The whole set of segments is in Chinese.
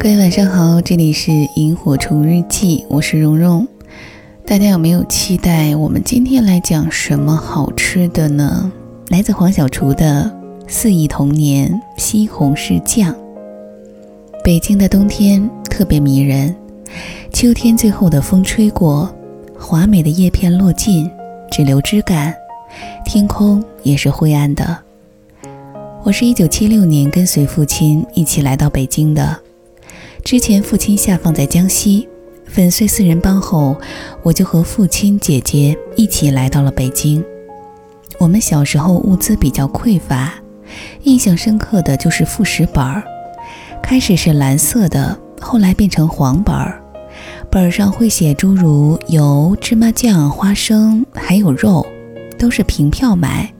各位晚上好，这里是萤火虫日记，我是蓉蓉。大家有没有期待我们今天来讲什么好吃的呢？来自黄小厨的四亿童年西红柿酱。北京的冬天特别迷人，秋天最后的风吹过，华美的叶片落尽，只留枝干，天空也是灰暗的。我是一九七六年跟随父亲一起来到北京的。之前父亲下放在江西，粉碎四人帮后，我就和父亲、姐姐一起来到了北京。我们小时候物资比较匮乏，印象深刻的就是副食本儿，开始是蓝色的，后来变成黄本儿，本儿上会写诸如油、芝麻酱、花生，还有肉，都是凭票买。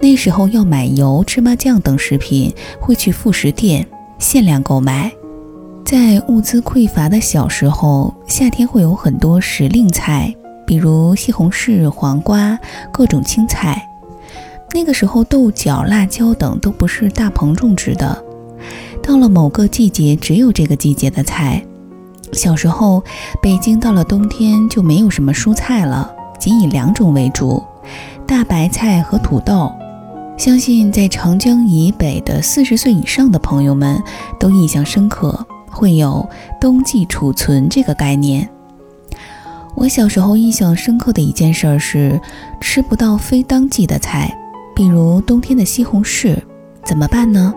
那时候要买油、芝麻酱等食品，会去副食店限量购买。在物资匮乏的小时候，夏天会有很多时令菜，比如西红柿、黄瓜、各种青菜。那个时候，豆角、辣椒等都不是大棚种植的。到了某个季节，只有这个季节的菜。小时候，北京到了冬天就没有什么蔬菜了，仅以两种为主：大白菜和土豆。相信在长江以北的四十岁以上的朋友们都印象深刻。会有冬季储存这个概念。我小时候印象深刻的一件事是吃不到非当季的菜，比如冬天的西红柿，怎么办呢？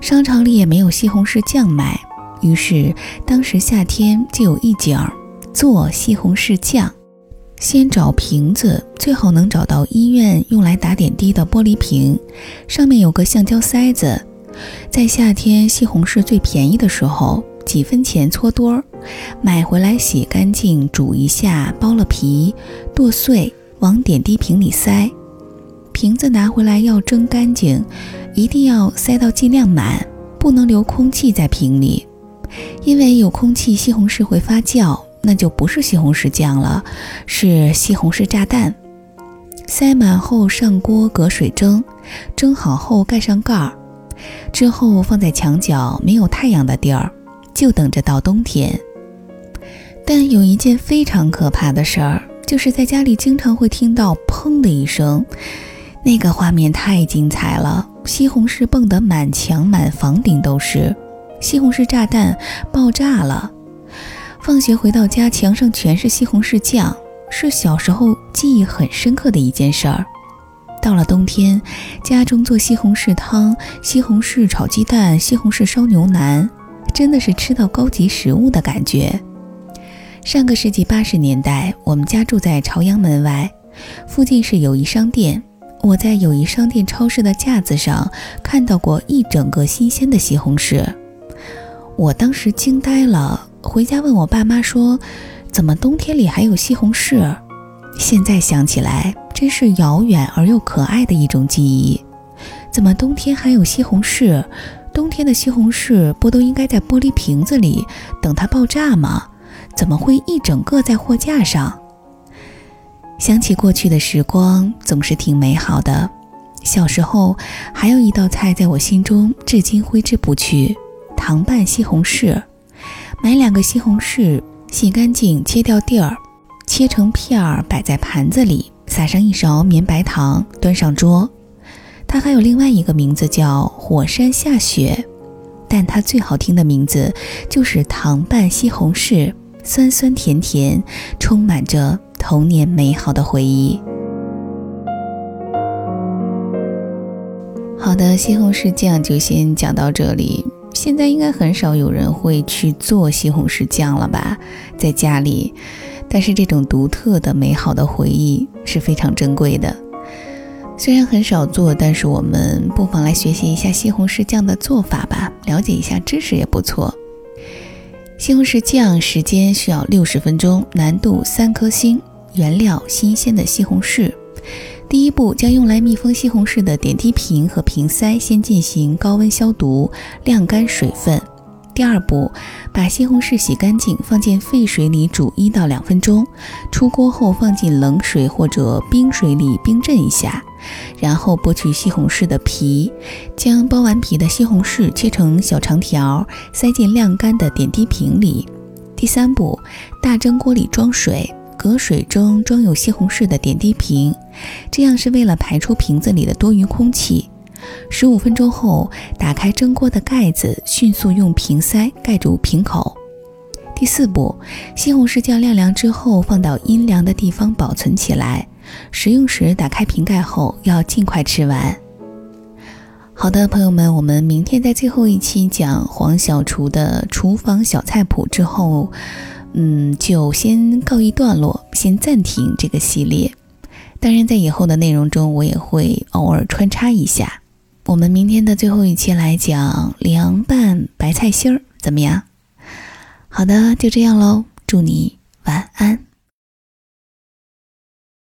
商场里也没有西红柿酱卖，于是当时夏天就有一景儿做西红柿酱。先找瓶子，最好能找到医院用来打点滴的玻璃瓶，上面有个橡胶塞子。在夏天西红柿最便宜的时候，几分钱搓多儿，买回来洗干净，煮一下，剥了皮，剁碎，往点滴瓶里塞。瓶子拿回来要蒸干净，一定要塞到尽量满，不能留空气在瓶里，因为有空气西红柿会发酵，那就不是西红柿酱了，是西红柿炸弹。塞满后上锅隔水蒸，蒸好后盖上盖儿。之后放在墙角没有太阳的地儿，就等着到冬天。但有一件非常可怕的事儿，就是在家里经常会听到“砰”的一声，那个画面太精彩了，西红柿蹦得满墙满房顶都是，西红柿炸弹爆炸了。放学回到家，墙上全是西红柿酱，是小时候记忆很深刻的一件事儿。到了冬天，家中做西红柿汤、西红柿炒鸡蛋、西红柿烧牛腩，真的是吃到高级食物的感觉。上个世纪八十年代，我们家住在朝阳门外，附近是友谊商店。我在友谊商店超市的架子上看到过一整个新鲜的西红柿，我当时惊呆了。回家问我爸妈说：“怎么冬天里还有西红柿？”现在想起来。真是遥远而又可爱的一种记忆。怎么冬天还有西红柿？冬天的西红柿不都应该在玻璃瓶子里等它爆炸吗？怎么会一整个在货架上？想起过去的时光，总是挺美好的。小时候还有一道菜在我心中至今挥之不去：糖拌西红柿。买两个西红柿，洗干净，切掉蒂儿，切成片儿，摆在盘子里。撒上一勺绵白糖，端上桌。它还有另外一个名字叫“火山下雪”，但它最好听的名字就是糖拌西红柿，酸酸甜甜，充满着童年美好的回忆。好的，西红柿酱就先讲到这里。现在应该很少有人会去做西红柿酱了吧，在家里。但是这种独特的、美好的回忆是非常珍贵的。虽然很少做，但是我们不妨来学习一下西红柿酱的做法吧，了解一下知识也不错。西红柿酱时间需要六十分钟，难度三颗星。原料：新鲜的西红柿。第一步，将用来密封西红柿的点滴瓶和瓶塞先进行高温消毒，晾干水分。第二步，把西红柿洗干净，放进沸水里煮一到两分钟。出锅后放进冷水或者冰水里冰镇一下。然后剥去西红柿的皮，将剥完皮的西红柿切成小长条，塞进晾干的点滴瓶里。第三步，大蒸锅里装水，隔水中装有西红柿的点滴瓶，这样是为了排出瓶子里的多余空气。十五分钟后，打开蒸锅的盖子，迅速用瓶塞盖住瓶口。第四步，西红柿酱晾凉之后，放到阴凉的地方保存起来。食用时打开瓶盖后，要尽快吃完。好的，朋友们，我们明天在最后一期讲黄小厨的厨房小菜谱之后，嗯，就先告一段落，先暂停这个系列。当然，在以后的内容中，我也会偶尔穿插一下。我们明天的最后一期来讲凉拌白菜心儿，怎么样？好的，就这样喽，祝你晚安。